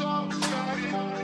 so sorry.